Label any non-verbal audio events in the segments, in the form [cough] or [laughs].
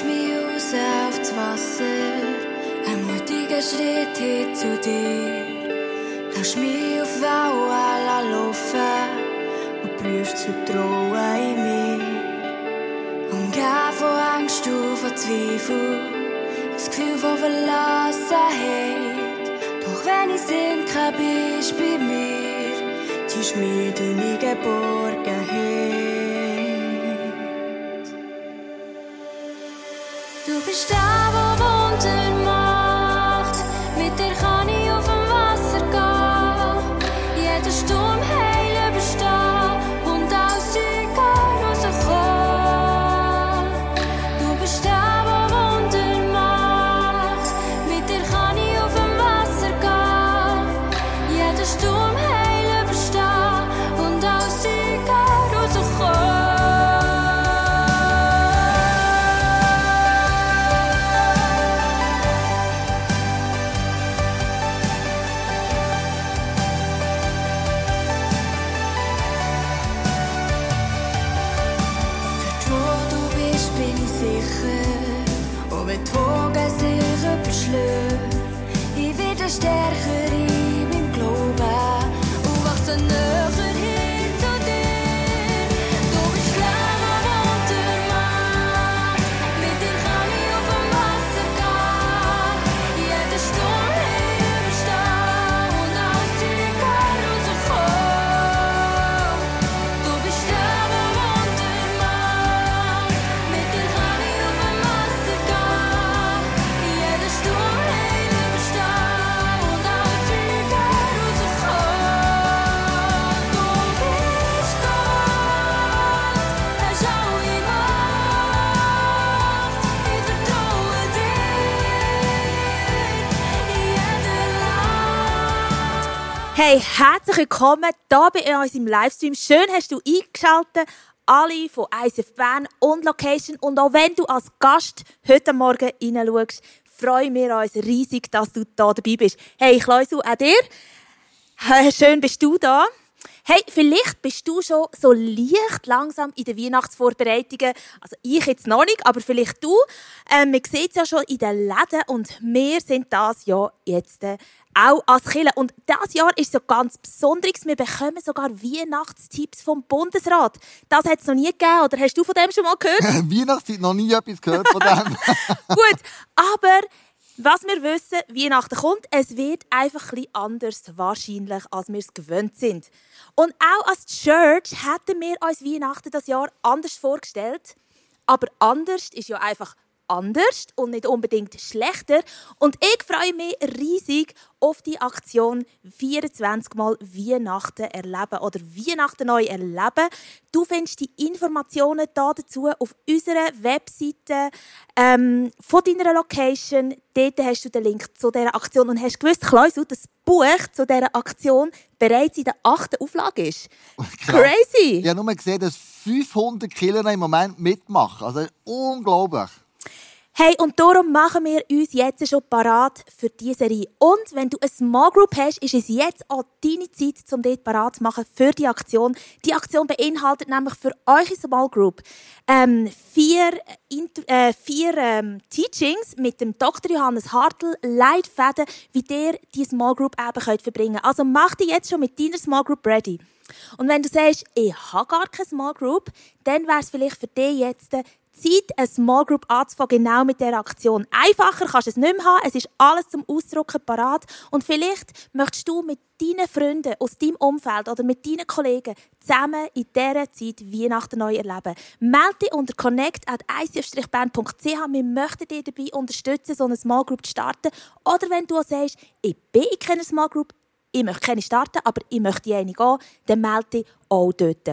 schickst mich raus auf das Wasser. Ein mutiger Schritt hin zu dir. Lass mich auf Wellen laufen und prüfst Vertrauen in mir. Umgeben von Angst und von Zweifel. Das Gefühl von Verlassenheit. Doch wenn ich sinke, bist bei mir. Ziehst mich durch meine Geborgenheit. Du Hey, herzlich willkommen hier bei uns im Livestream. Schön hast du eingeschaltet. Alle von ISF und Location. Und auch wenn du als Gast heute Morgen reinschaust, freuen wir uns riesig, dass du da dabei bist. Hey, Kleusel, auch dir. Schön bist du da. Hey, vielleicht bist du schon so leicht langsam in den Weihnachtsvorbereitungen. Also ich jetzt noch nicht, aber vielleicht du. Ähm, man sieht es ja schon in den Läden und wir sind das Jahr jetzt äh, auch als Kirche. Und das Jahr ist so ganz Besonderes. Wir bekommen sogar Weihnachtstipps vom Bundesrat. Das hat es noch nie gegeben. Oder hast du von dem schon mal gehört? [laughs] Weihnachtszeit noch nie etwas gehört von dem. [laughs] Gut, aber was wir wissen, Weihnachten kommt, es wird einfach ein anders wahrscheinlich, als wir es gewöhnt sind. Und auch als Church hätten wir uns Weihnachten das Jahr anders vorgestellt. Aber anders ist ja einfach anders und nicht unbedingt schlechter. Und ich freue mich riesig auf die Aktion 24 Mal Weihnachten erleben oder Weihnachten neu erleben. Du findest die Informationen da dazu auf unserer Webseite ähm, von deiner Location. Dort hast du den Link zu dieser Aktion und hast gewusst, Klausel, das Buch zu dieser Aktion bereits in der achten Auflage ist. Crazy! Ich habe nur gesehen, dass 500 Killer im Moment mitmachen. Also unglaublich. Hey, und darum machen wir uns jetzt schon parat für diese Serie. Und wenn du eine Small Group hast, ist es jetzt auch deine Zeit, um dort parat zu machen für die Aktion. Die Aktion beinhaltet nämlich für eure Small Group ähm, vier, Inter äh, vier ähm, Teachings mit dem Dr. Johannes Hartl, Leitfäden, wie ihr die Small Group eben könnt verbringen könnt. Also mach dich jetzt schon mit deiner Small Group ready. Und wenn du sagst, ich habe gar keine Small Group, dann wäre es vielleicht für dich jetzt Zeit, eine Small Group anzufangen, genau mit dieser Aktion. Einfacher kannst du es nicht mehr haben, es ist alles zum Ausdrucken parat. Und vielleicht möchtest du mit deinen Freunden aus deinem Umfeld oder mit deinen Kollegen zusammen in dieser Zeit Weihnachten neu erleben. Melde dich unter connect.icf-bern.ch. Wir möchten dich dabei unterstützen, so eine Small Group zu starten. Oder wenn du sagst, ich bin in keiner Small Group, ich möchte keine starten, aber ich möchte in eine gehen, dann melde dich auch dort.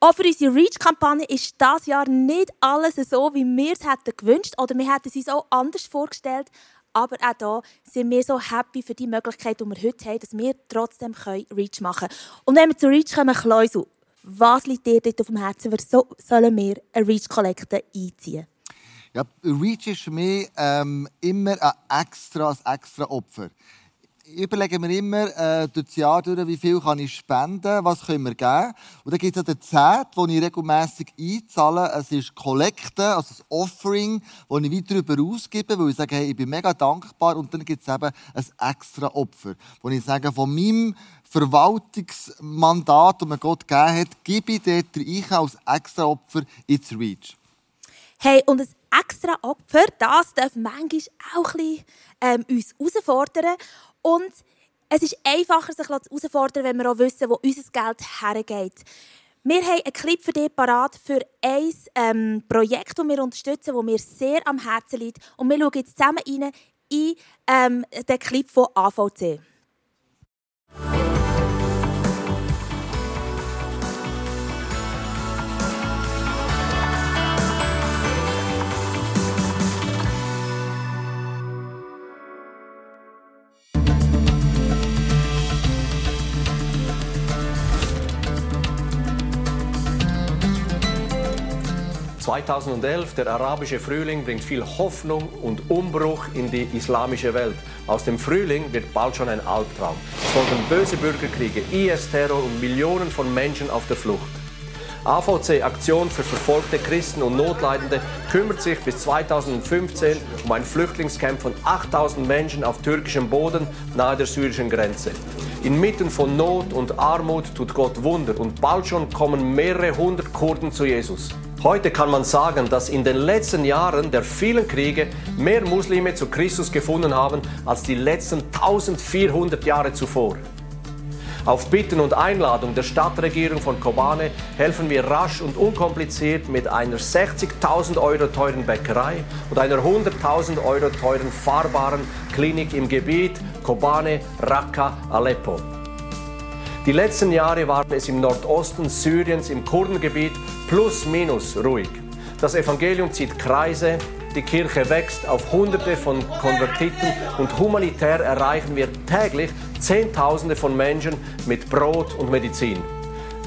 Auch für unsere Reach-Kampagne ist das Jahr nicht alles so, wie wir es hätten gewünscht oder wir hätten es uns auch anders vorgestellt. Aber auch hier sind wir so happy für die Möglichkeit, die wir heute haben, dass wir trotzdem Reach machen können. Und wenn wir zu Reach kommen, Kleusel, was liegt dir dort auf dem Herzen? Was so sollen wir eine Reach-Kollekte einziehen? Ja, Reach ist für mich ähm, immer ein extra, ein extra Opfer. Ich überlege mir immer äh, durch das Jahr durch, wie viel kann ich spenden, was können wir geben. Und dann gibt es den Zehnt, den ich regelmässig einzahle. Es ist Kollekte, also ein Offering, das ich weit darüber ausgebe, weil ich sage, hey, ich bin mega dankbar. Und dann gibt es eben ein extra Opfer, wo ich sage, von meinem Verwaltungsmandat, das mir Gott gegeben hat, gebe ich dort rein als extra Opfer ins Reach. Hey, und ein extra Opfer, das darf manchmal auch ein bisschen, ähm, uns herausfordern. Und es ist einfacher, sich herauszufordern, wenn wir auch wissen, wo unser Geld hergeht. Wir haben einen Clip für dich parat für ein ähm, Projekt, das wir unterstützen, das mir sehr am Herzen liegt. Und wir schauen jetzt zusammen rein in ähm, den Clip von AVC. 2011, der arabische Frühling bringt viel Hoffnung und Umbruch in die islamische Welt. Aus dem Frühling wird bald schon ein Albtraum. Es folgen böse Bürgerkriege, IS-Terror und Millionen von Menschen auf der Flucht. AVC Aktion für verfolgte Christen und Notleidende kümmert sich bis 2015 um ein Flüchtlingscamp von 8000 Menschen auf türkischem Boden nahe der syrischen Grenze. Inmitten von Not und Armut tut Gott Wunder und bald schon kommen mehrere hundert Kurden zu Jesus. Heute kann man sagen, dass in den letzten Jahren der vielen Kriege mehr Muslime zu Christus gefunden haben als die letzten 1400 Jahre zuvor. Auf Bitten und Einladung der Stadtregierung von Kobane helfen wir rasch und unkompliziert mit einer 60.000 Euro teuren Bäckerei und einer 100.000 Euro teuren fahrbaren Klinik im Gebiet Kobane, Raqqa, Aleppo. Die letzten Jahre waren es im Nordosten Syriens, im Kurdengebiet, plus minus ruhig. Das Evangelium zieht Kreise, die Kirche wächst auf Hunderte von Konvertiten und humanitär erreichen wir täglich Zehntausende von Menschen mit Brot und Medizin.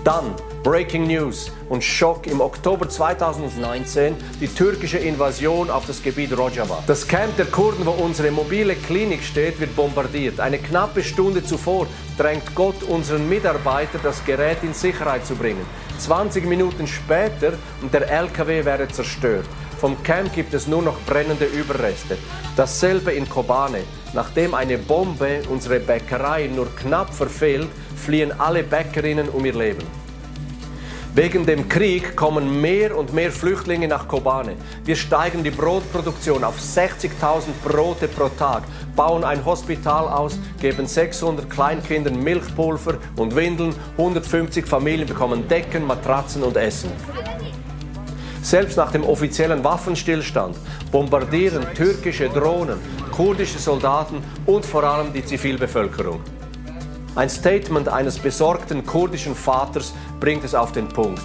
Dann Breaking News und Schock im Oktober 2019 die türkische Invasion auf das Gebiet Rojava. Das Camp der Kurden, wo unsere mobile Klinik steht, wird bombardiert. Eine knappe Stunde zuvor drängt Gott unseren Mitarbeiter, das Gerät in Sicherheit zu bringen. 20 Minuten später und der LKW wäre zerstört. Vom Camp gibt es nur noch brennende Überreste. Dasselbe in Kobane. Nachdem eine Bombe unsere Bäckerei nur knapp verfehlt, fliehen alle Bäckerinnen um ihr Leben. Wegen dem Krieg kommen mehr und mehr Flüchtlinge nach Kobane. Wir steigen die Brotproduktion auf 60.000 Brote pro Tag, bauen ein Hospital aus, geben 600 Kleinkindern Milchpulver und Windeln, 150 Familien bekommen Decken, Matratzen und Essen. Selbst nach dem offiziellen Waffenstillstand bombardieren türkische Drohnen kurdische Soldaten und vor allem die Zivilbevölkerung. Ein Statement eines besorgten kurdischen Vaters bringt es auf den Punkt.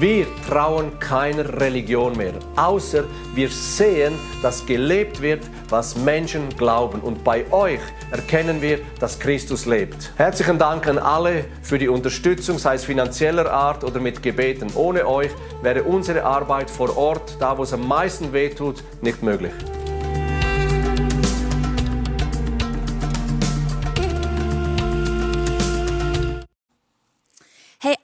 Wir trauen keiner Religion mehr, außer wir sehen, dass gelebt wird, was Menschen glauben. Und bei euch erkennen wir, dass Christus lebt. Herzlichen Dank an alle für die Unterstützung, sei es finanzieller Art oder mit Gebeten. Ohne euch wäre unsere Arbeit vor Ort, da wo es am meisten wehtut, nicht möglich.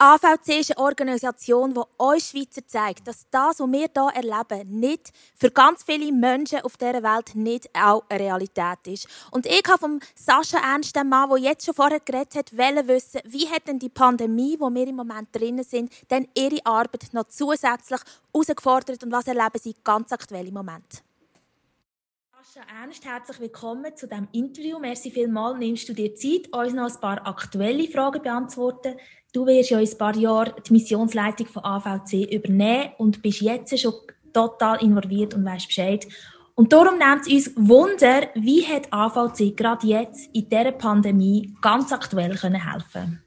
AVC ist eine Organisation, die euch Schweizer zeigt, dass das, was wir hier erleben, nicht für ganz viele Menschen auf dieser Welt nicht auch eine Realität ist. Und ich habe von Sascha Ernst, dem Mann, der jetzt schon vorher geredet hat, wissen, wie hat denn die Pandemie, wo wir im Moment drinnen sind, denn ihre Arbeit noch zusätzlich herausgefordert und was erleben sie ganz aktuell im Moment? Sascha Ernst, herzlich willkommen zu diesem Interview. Merci vielmals, nimmst du dir Zeit, uns noch ein paar aktuelle Fragen beantworten. Du wirst ja in ein paar Jahren die Missionsleitung von AVC übernehmen und bist jetzt schon total involviert und weißt Bescheid. Und darum nimmt es uns Wunder, wie hat AVC gerade jetzt in dieser Pandemie ganz aktuell können helfen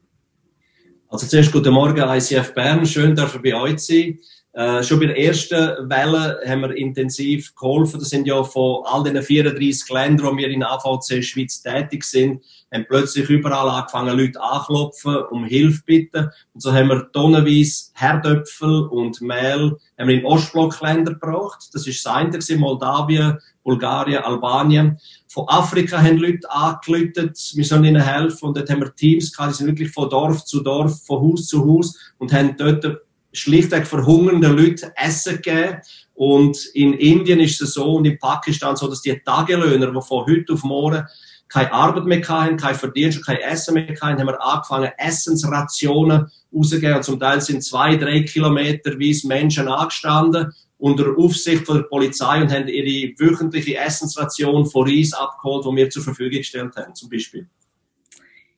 Also zuerst guten Morgen ICF Bern, schön, dass ihr bei euch sein. Äh, schon bei der ersten Welle haben wir intensiv geholfen. Das sind ja von all den 34 Ländern, wo wir in AVC Schweiz tätig sind, haben plötzlich überall angefangen, Leute anklopfen, um Hilfe bitten. Und so haben wir tonnenweise Herdöpfel und Mehl haben wir in Ostblockländer gebracht. Das ist das eine, Moldawien, Bulgarien, Albanien. Von Afrika haben Leute angelötet, wir sollen ihnen helfen. Und dort haben wir Teams gehabt, die sind wirklich von Dorf zu Dorf, von Haus zu Haus und haben dort schlichtweg verhungernden Leuten Essen gegeben. Und in Indien ist es so und in Pakistan so, dass die Tagelöhner, die von heute auf morgen keine Arbeit mehr hatten, kein Verdienst, kein Essen mehr hatten, haben wir angefangen, Essensrationen rauszugeben. Und zum Teil sind zwei, drei Kilometer weiss Menschen angestanden unter Aufsicht von der Polizei und haben ihre wöchentliche Essensration von Reis abgeholt, die wir zur Verfügung gestellt haben, zum Beispiel.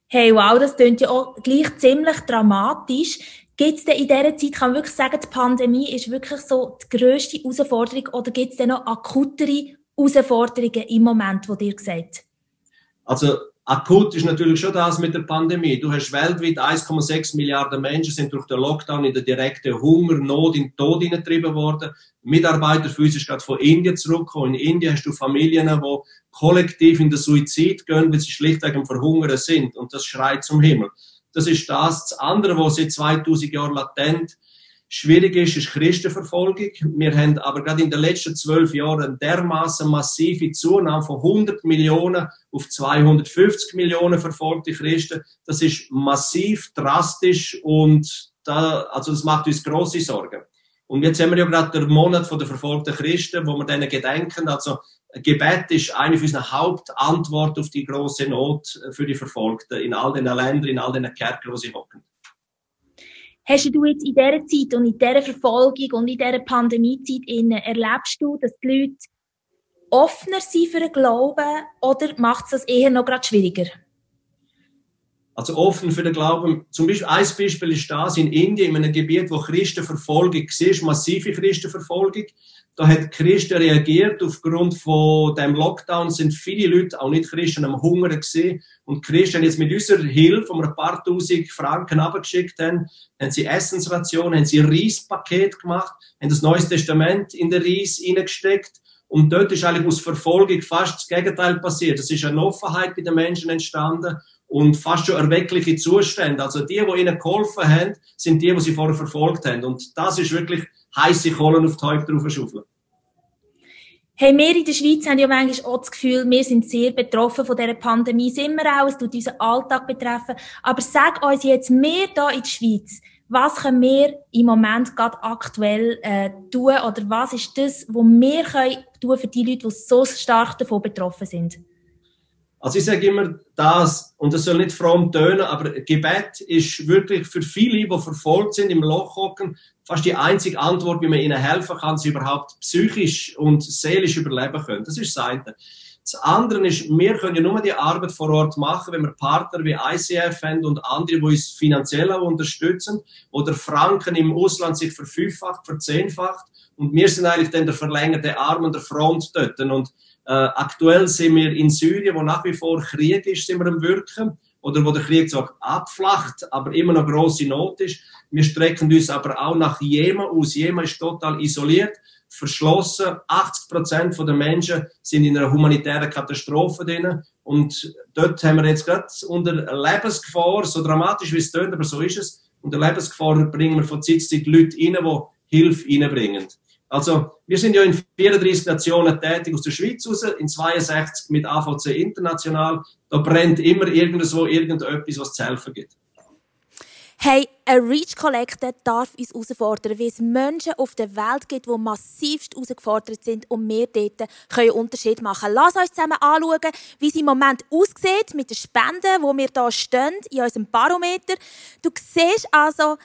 Hey, wow, das klingt ja auch gleich ziemlich dramatisch. Gibt es denn in dieser Zeit, kann man wirklich sagen, die Pandemie ist wirklich so die grösste Herausforderung oder gibt es denn noch akutere Herausforderungen im Moment, wo dir gesagt? Also akut ist natürlich schon das mit der Pandemie. Du hast weltweit 1,6 Milliarden Menschen sind durch den Lockdown in der direkten Hunger, Not, in den Tod hineingetrieben worden. Mitarbeiter physisch gerade von Indien zurückgekommen. In Indien hast du Familien, die kollektiv in den Suizid gehen, weil sie schlichtweg am Verhungern sind. Und das schreit zum Himmel. Das ist das. Das andere, was seit 2000 Jahren latent schwierig ist, ist Christenverfolgung. Wir haben aber gerade in den letzten zwölf Jahren dermaßen massive Zunahme von 100 Millionen auf 250 Millionen verfolgte Christen. Das ist massiv, drastisch und da, also das macht uns große Sorgen. Und jetzt haben wir ja gerade den Monat der verfolgten Christen, wo wir denen gedenken. Also Gebet ist eine unserer Hauptantworten auf die große Not für die Verfolgten in all den Ländern, in all den Kerken, wo sie hocken. Hast du jetzt in dieser Zeit und in dieser Verfolgung und in dieser Pandemiezeit erlebst du, dass die Leute offener sind für den Glauben oder macht es das eher noch gerade schwieriger? Also offen für den Glauben. Zum Beispiel, ein Beispiel ist das in Indien, in einem Gebiet, wo Christenverfolgung war, massive Christenverfolgung. Da hat Christen reagiert. Aufgrund von dem Lockdown sind viele Leute, auch nicht Christen, am Hunger gesehen. Und Christen jetzt mit unserer Hilfe, um ein paar tausend Franken abgeschickt haben, haben sie Essensrationen, haben sie ein Reispaket gemacht, haben das Neues Testament in den Reis hineingesteckt. Und dort ist eigentlich aus Verfolgung fast das Gegenteil passiert. Es ist eine Offenheit bei den Menschen entstanden und fast schon erweckliche Zustände. Also die, die ihnen geholfen haben, sind die, die sie vorher verfolgt haben. Und das ist wirklich heiße Kohlen auf die Häupter draufschaufeln. Hey, wir in der Schweiz haben ja manchmal auch das Gefühl, wir sind sehr betroffen von dieser Pandemie. Sind wir auch, es tut unseren Alltag betreffen. Aber sag uns jetzt, wir hier in der Schweiz, was können wir im Moment gerade aktuell äh, tun oder was ist das, was wir können tun für die Leute, die so stark davon betroffen sind? Also ich sage immer das, und das soll nicht fromm tönen, aber Gebet ist wirklich für viele, die verfolgt sind, im Loch hocken, fast die einzige Antwort, wie man ihnen helfen kann, sie überhaupt psychisch und seelisch überleben können. Das ist das eine. Das andere ist, wir können ja nur die Arbeit vor Ort machen, wenn wir Partner wie ICF haben und andere, die uns finanziell auch unterstützen oder Franken im Ausland sich verfünffacht, verzehnfacht. Und wir sind eigentlich dann der verlängerte Arm an der Front dort. Und äh, aktuell sind wir in Syrien, wo nach wie vor Krieg ist, sind wir am Wirken. Oder wo der Krieg so abflacht, aber immer noch große Not ist. Wir strecken uns aber auch nach Jemen aus. Jemen ist total isoliert, verschlossen. 80 Prozent der Menschen sind in einer humanitären Katastrophe drin. Und dort haben wir jetzt gerade unter Lebensgefahr, so dramatisch wie es tönt, aber so ist es, unter Lebensgefahr bringen wir von Zeit zu Zeit Leute rein, die Hilfe reinbringen. Also, wir sind ja in 34 Nationen tätig aus der Schweiz raus, in 62 mit AVC international. Da brennt immer irgendwo irgendetwas, was zu helfen gibt. Hey, ein Reach Collector darf uns herausfordern, wie es Menschen auf der Welt gibt, die massivst herausgefordert sind und wir dort können Unterschied machen. Lass uns zusammen anschauen, wie es im Moment aussieht mit den Spenden, wo wir hier stehen, in unserem Barometer. Du siehst also,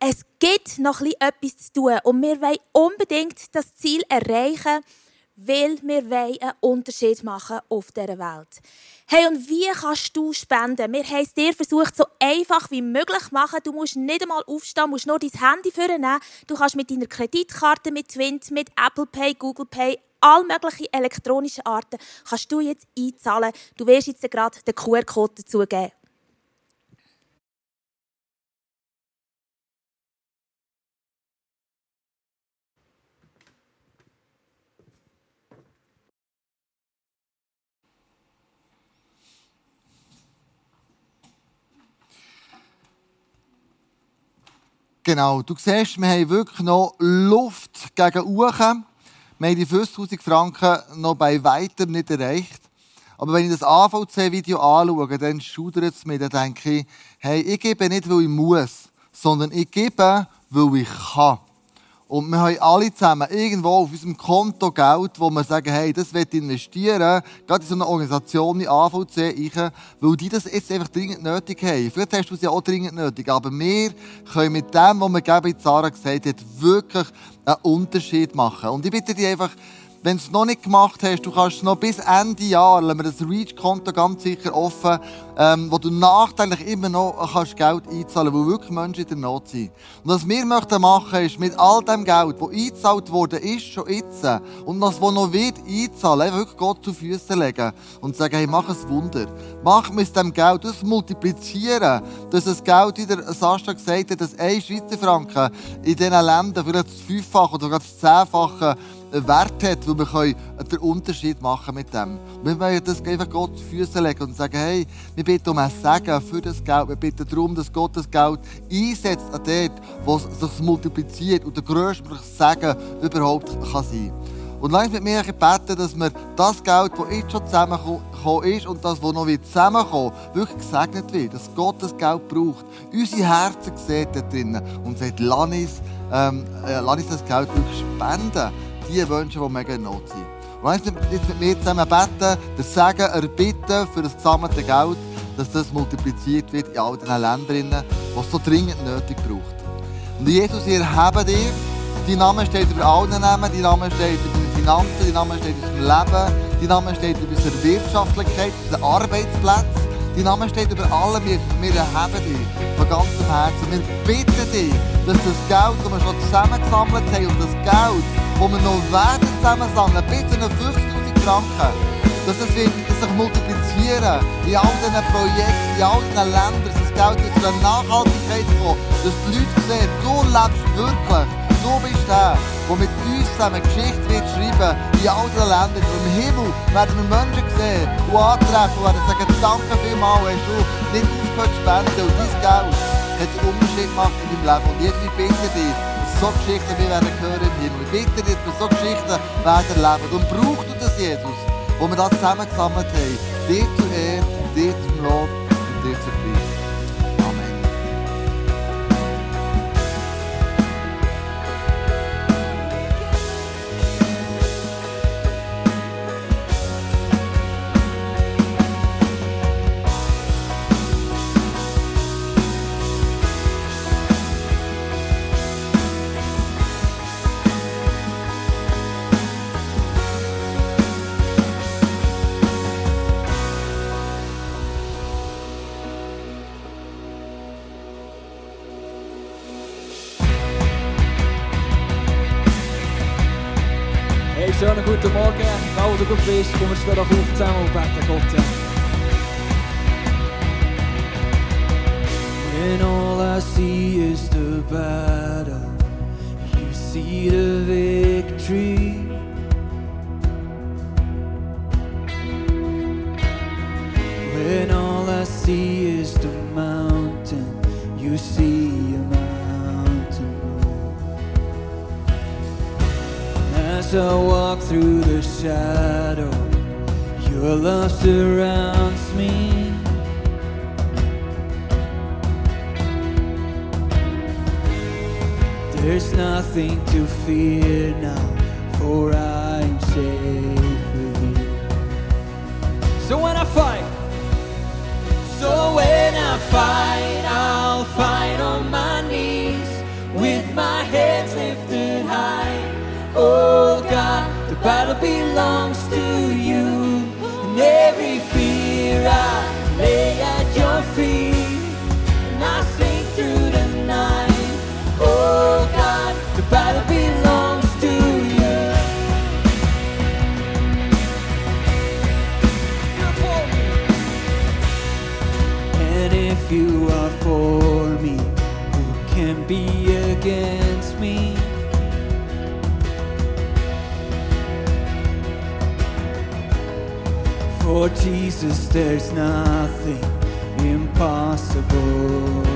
es gibt noch etwas zu tun und wir wollen unbedingt das Ziel erreichen, weil wir wollen einen Unterschied machen auf dieser Welt. Hey, und wie kannst du spenden? Wir haben es dir versucht, so einfach wie möglich zu machen. Du musst nicht einmal aufstehen, musst nur dein Handy vornehmen. Du kannst mit deiner Kreditkarte, mit Twint, mit Apple Pay, Google Pay, all möglichen elektronischen Arten kannst du jetzt einzahlen. Du wirst jetzt gerade den QR-Code dazugeben. Genau, du siehst, wir haben wirklich noch Luft gegen Uchen. Wir haben die 50'000 Franken noch bei weitem nicht erreicht. Aber wenn ich das AVC-Video anschaue, dann schudert es mir, dann denke ich, hey, ich gebe nicht, weil ich muss, sondern ich gebe, weil ich kann. Und wir haben alle zusammen irgendwo auf unserem Konto Geld, wo wir sagen, hey, das wird investieren, gerade in so eine Organisation wie AVC, ich, weil die das jetzt einfach dringend nötig haben. Vielleicht hast du es ja auch dringend nötig, aber wir können mit dem, was wir geben, wie Sarah gesagt hat, wirklich einen Unterschied machen. Und ich bitte dich einfach, wenn du es noch nicht gemacht hast, du kannst noch bis Ende Jahr, lassen wir das Reach-Konto ganz sicher offen, ähm, wo du nachträglich immer noch kannst Geld einzahlen kannst, wo wirklich Menschen in der Not sind. Und was wir möchten machen, ist mit all dem Geld, das eingezahlt worden ist, schon jetzt, und das, was noch wird einzahlen, einfach wirklich Gott zu Füßen legen und sagen, hey, mach ein Wunder. Mach mit dem Geld, das multiplizieren, dass das Geld, wie der Sascha gesagt hat, dass ein Schweizer Franken in diesen Ländern vielleicht das Fünffache oder sogar das Zehnfache Wert hat, weil wir den Unterschied machen mit dem. Wir wollen das einfach Gott zu Füßen legen und sagen, hey, wir bitten um ein Segen für das Geld. Wir bitten darum, dass Gott das Geld einsetzt an dort, wo es sich multipliziert und der grösste Segen überhaupt kann sein und lass mit mir beten, dass wir das Geld, das jetzt schon zusammengekommen ist und das, das noch zusammenkommen wirklich gesegnet wird. Dass Gott das Geld braucht. Unsere Herzen sehen da drinnen und sagt, lass uns, ähm, äh, lass uns das Geld wirklich spenden die Wünsche, die mega in Not sind. Und jetzt mit mir zusammen beten, das Sagen erbitten für das gesammelte Geld, dass das multipliziert wird in all den Ländern, was es so dringend nötig braucht. Und Jesus, wir erheben dir. Dein Name steht über allen Namen, dein Name steht über deine Finanzen, dein Name steht über unser Leben, dein Name steht über unsere Wirtschaftlichkeit, unsere Arbeitsplätze. Dein Name steht über allem, wir, wir erheben dich von ganzem Herzen. Wir bitten dich, dass das Geld, das wir schon zusammengesammelt haben und das Geld, das wir noch werden zusammensammeln, bitte 50'000 Franken, dass es wird, sich multiplizieren in all diesen Projekten, in all diesen Ländern, das Geld zu einer Nachhaltigkeit kommt, dass die Leute sehen, du lebst wirklich, du bist der, der mit uns zusammen Geschichte wird schreiben in all diesen Ländern. Im Himmel werden wir Menschen sehen und antreffen und werden sagen, danke vielmals, hast du nicht aufgehört zu spenden und dein Geld hat einen Unterschied gemacht in deinem Leben. Und jetzt, ich dich, so Geschichten wir werden hören im Himmel. Ich bitte dass wir so Geschichten werden erleben. Und brauchst du das, Jesus, wo wir das zusammengesammelt haben, dir zu Ehre, dir zum Lob und dir zu Preis. See is the mountain, you see a mountain. As I walk through the shadow, your love surrounds me. There's nothing to fear now, for I'm safe so when I fight, I'll fight on my knees with my head lifted high. Oh God, the battle belongs to you, and every fear I lay at your feet, For Jesus, there's nothing impossible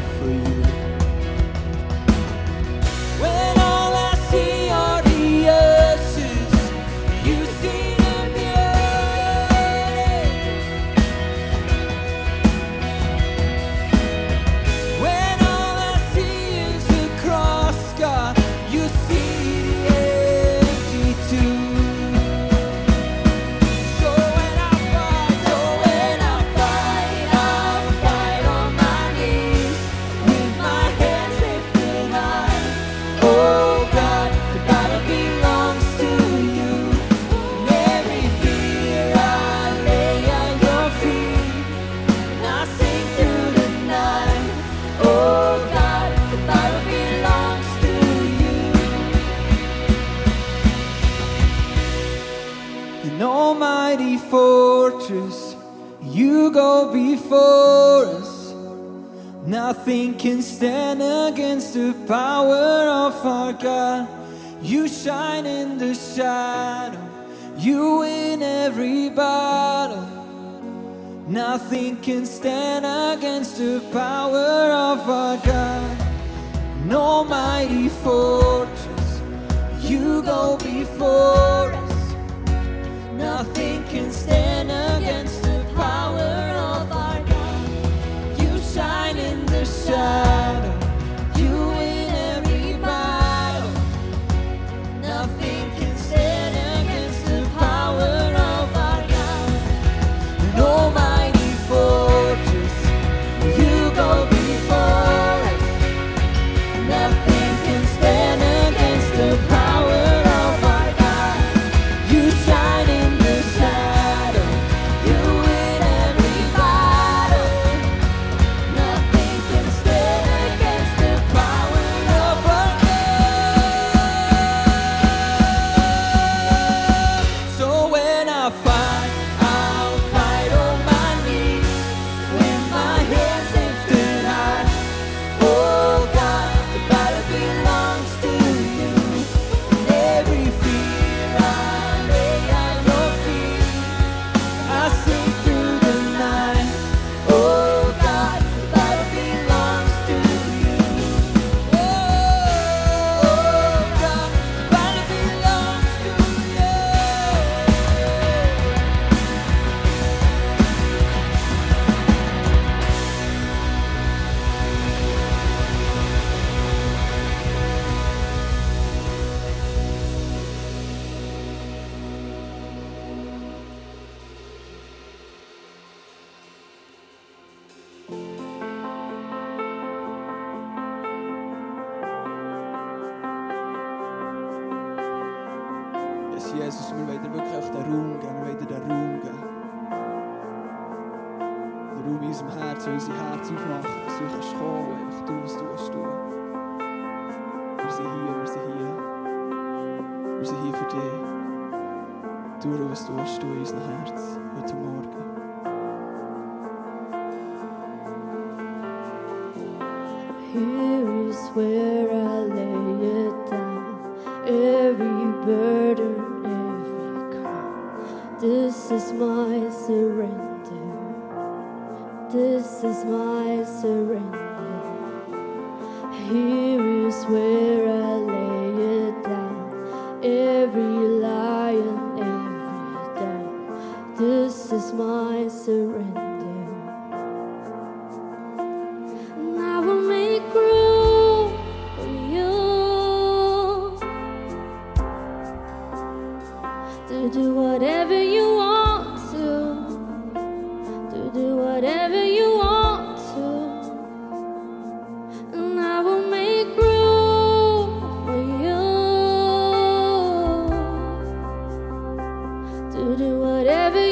nothing can stand against the power of our God, an almighty foe. Jesus, wir wollen dir wirklich auf den Raum geben. Wir wollen dir den Raum geben. Den Raum in unserem Herz, weil unser Herz aufmacht, dass du kannst kommen und du, was du willst. Wir sind hier, wir sind hier. Wir sind hier für dich. Du, was du willst in unserem Herz heute Morgen. Here is where do whatever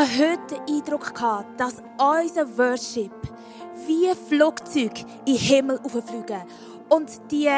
hatte heute den Eindruck, gehabt, dass unser Worship wie Flugzeuge in den Himmel auffliegen. Und die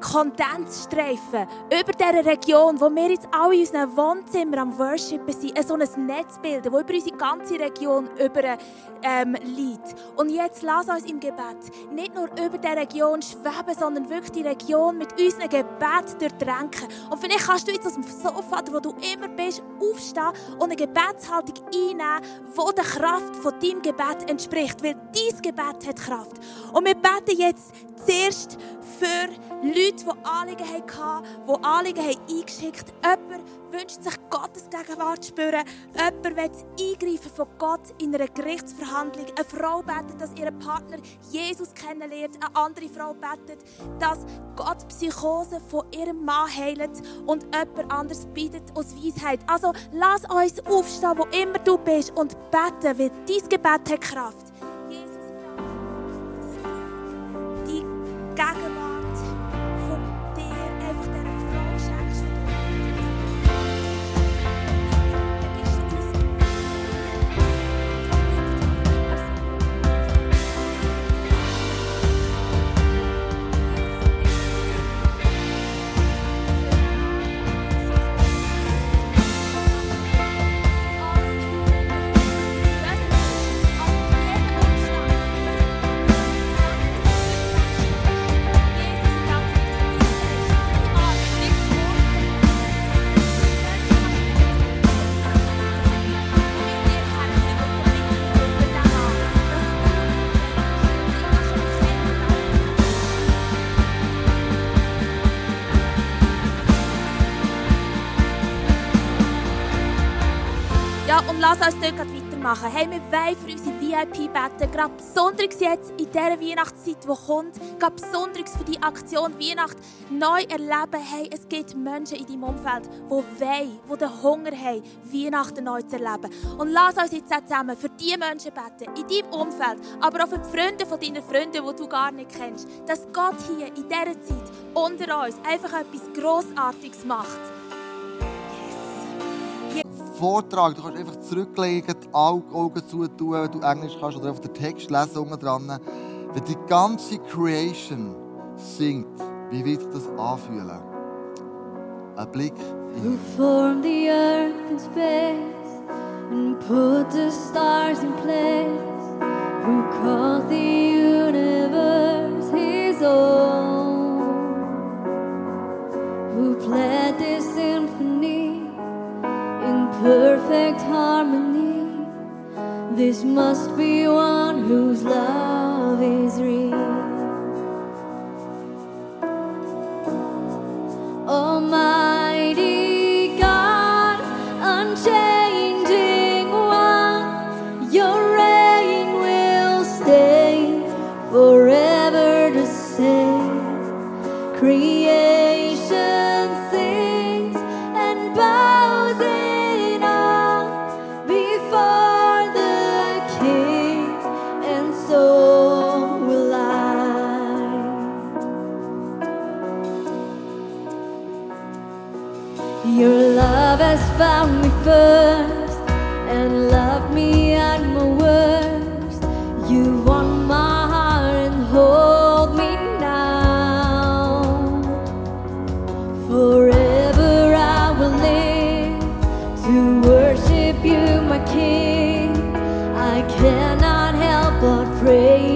Kondensstreifen über dieser Region, wo wir jetzt alle in unseren Wohnzimmern am Worshipen sind, so ein Netz bilden, das über unsere ganze Region über, ähm, liegt. Und jetzt lass uns im Gebet nicht nur über diese Region schweben, sondern wirklich die Region mit unserem Gebet durchdrängen. Und vielleicht kannst du jetzt aus dem Sofa, wo du immer bist, aufstehen und eine Gebetshaltung einnehmen, die der Kraft von deinem Gebet entspricht. Weil dein Gebet hat Kraft. Und wir beten jetzt zuerst für Leute, die Anliegen hatten, die Anliegen eingeschickt haben. Jemand wünscht sich Gottes Gegenwart zu spüren. Jemand will das Eingreifen von Gott in einer Gerichtsverhandlung. Eine Frau betet, dass ihr Partner Jesus kennenlernt. Eine andere Frau betet, dass Gott Psychose von ihrem Mann heilt. Und jemand anderes bittet aus Weisheit. Also lass uns aufstehen, wo immer du bist und beten, weil dein Gebet hat Kraft. Gegenwart von Uns dort weitermachen. Hey, wir wollen für unsere VIP beten, gerade besonders jetzt in dieser Weihnachtszeit, die kommt, gerade besonders für die Aktion Weihnacht neu erleben. Hey, es gibt Menschen in deinem Umfeld, die wollen, die den Hunger haben, Weihnachten neu zu erleben. Und lass uns jetzt zusammen für diese Menschen beten, in deinem Umfeld, aber auch für die Freunde von deinen Freunden, die du gar nicht kennst, dass Gott hier in dieser Zeit unter uns einfach etwas Grossartiges macht. Vortrag. Du kannst einfach zurücklegen, die Au- Augen zutun, wenn du Englisch kannst, oder einfach den Text lesen unten dran. Wenn die ganze Creation singt, wie wird das anfühlen? Ein Blick Who in formed the earth and space and put the stars in place? Who called the universe his own? Who played this perfect harmony? This must be one whose love is real. King. I cannot help but praise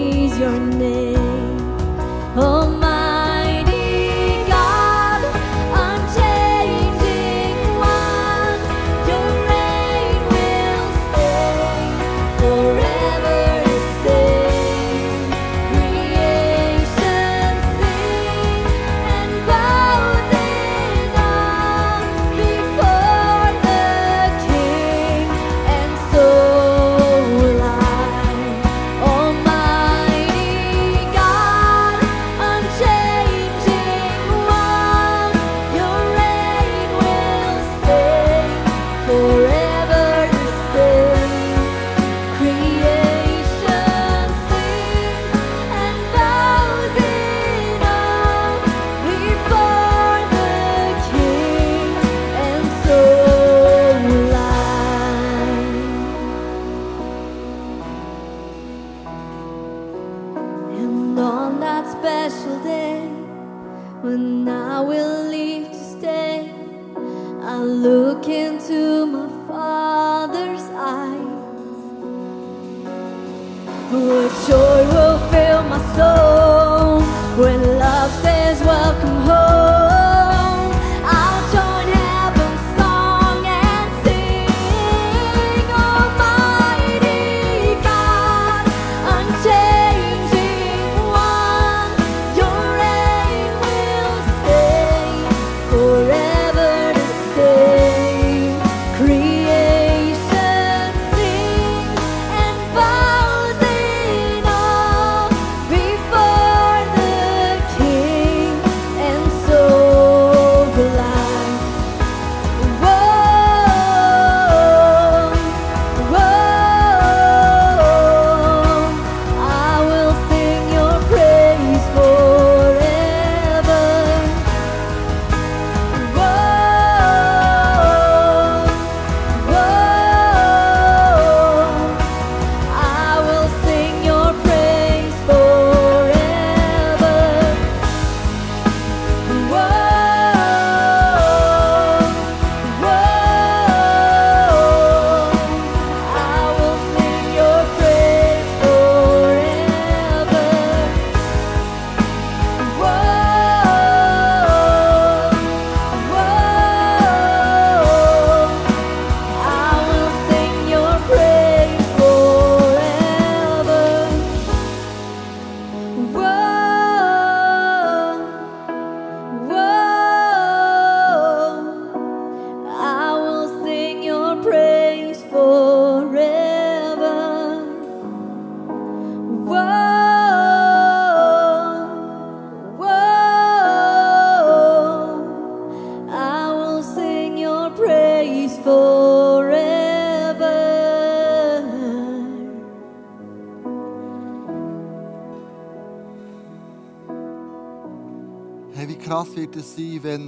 segnet es sein, wenn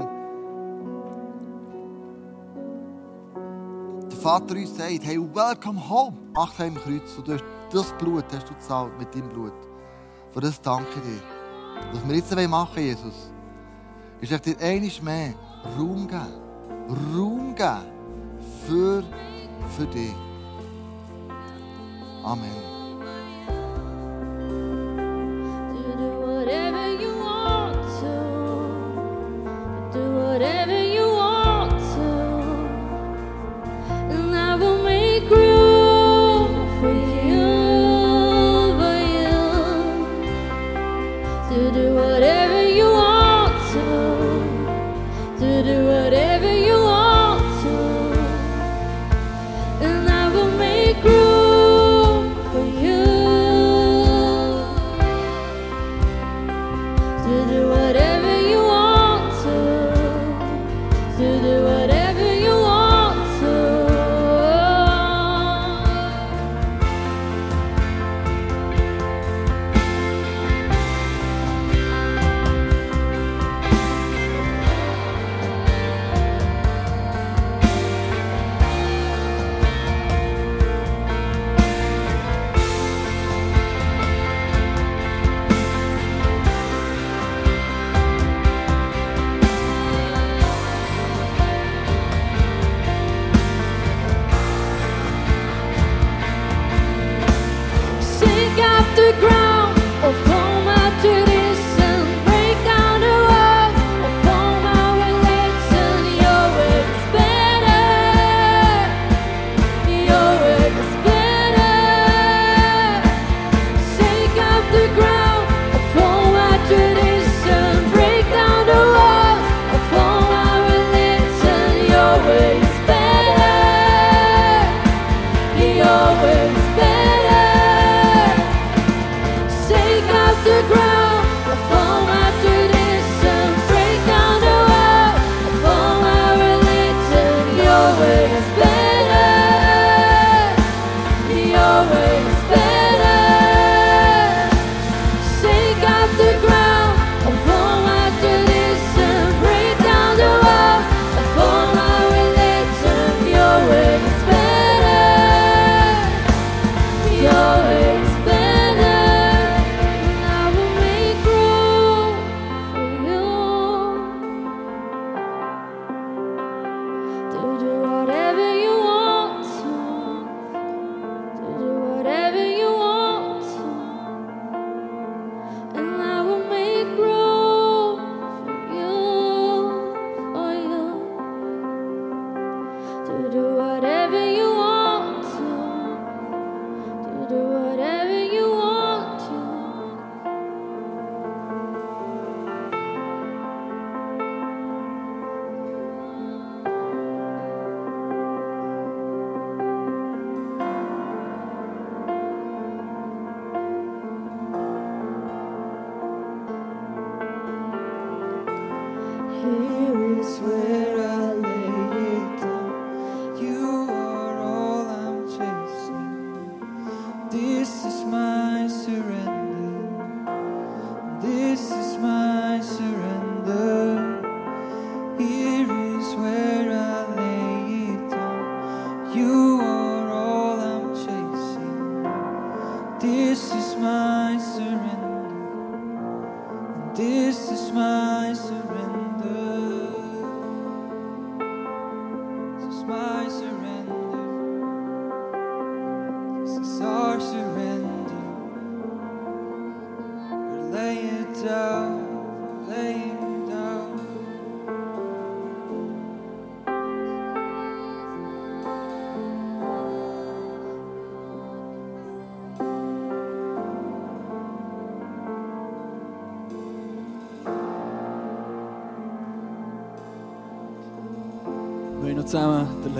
der Vater uns sagt, hey, welcome home. ach, am Kreuz. Du hast das Blut hast du gezahlt mit deinem Blut. Für das danke ich dir. Was wir jetzt machen wollen, Jesus, ist echt dir einiges mehr Raum geben. Raum geben für, für dich. Amen.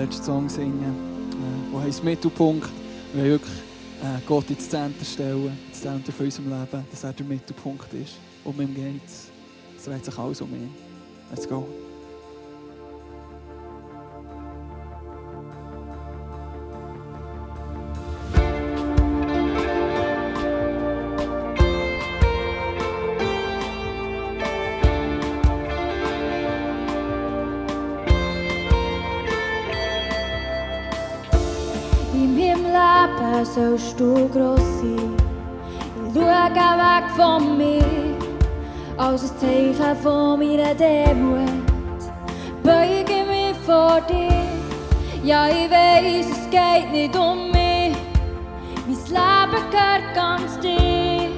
Letzten Song singen, äh, der heißt Mittelpunkt. Wir wollen wirklich äh, Gott ins Zentrum stellen, ins Zentrum von unserem Leben, dass er der Mittelpunkt ist. Um ihn geht es. Es dreht sich alles um ihn. Let's go. Leben sollst du gross sein. Ich schaue weg von mir, als ein Zeichen von meiner Demut. Beuge mich vor dir, ja ich weiß, es geht nicht um mich. Mein Leben gehört ganz dir.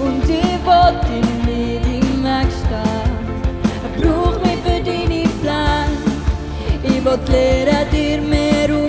Und ich wollte Ich will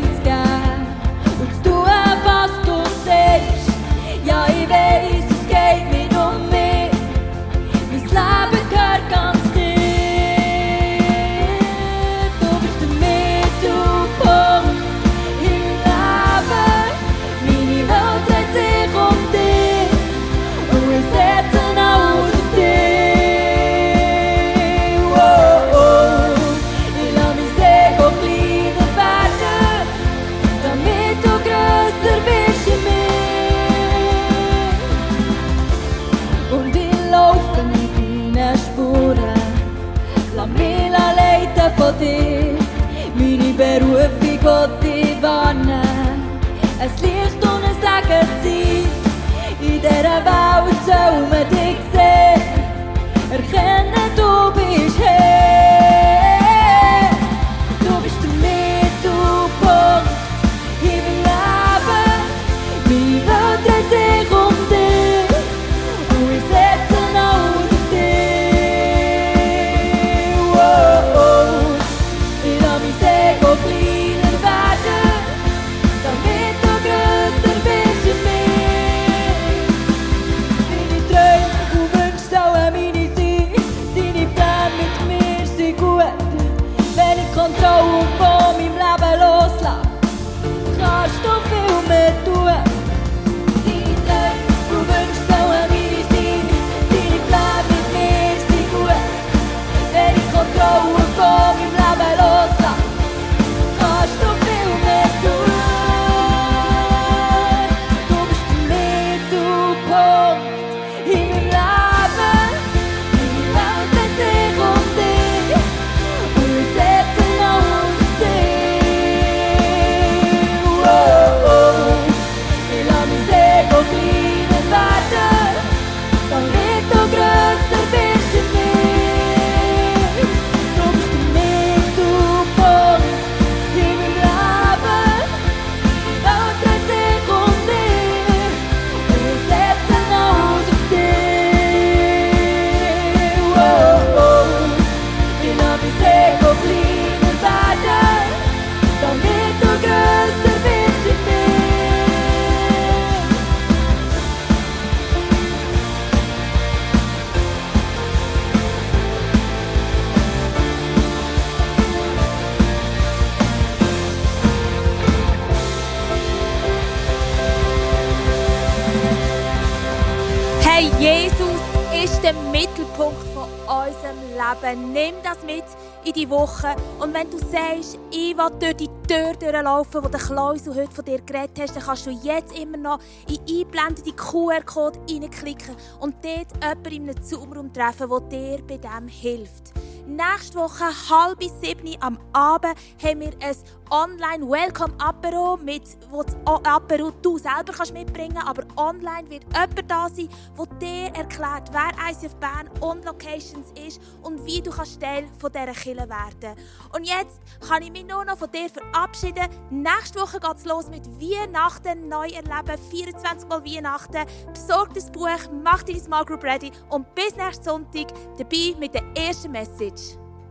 Woche. Und wenn du sagst, ich will durch die Tür durchlaufen, die der Klausel heute von dir geredet hast, dann kannst du jetzt immer noch in einblendete QR-Code reinklicken und dort jemanden in einem Zoom-Raum treffen, der dir bei dem hilft. Nächste Woche, halb sieben am Abend, haben wir ein Online-Welcome-Apero, mit, wo das Apero du selber kannst mitbringen kannst, aber online wird jemand da sein, der dir erklärt, wer ICF Bern und Locations ist und wie du kannst Teil von dieser Kirche werden Und jetzt kann ich mich nur noch von dir verabschieden. Nächste Woche geht es los mit Weihnachten neu erleben, 24 Mal Weihnachten. Besorg das Buch, mach deine Small Group ready und bis nächsten Sonntag dabei mit der ersten Message.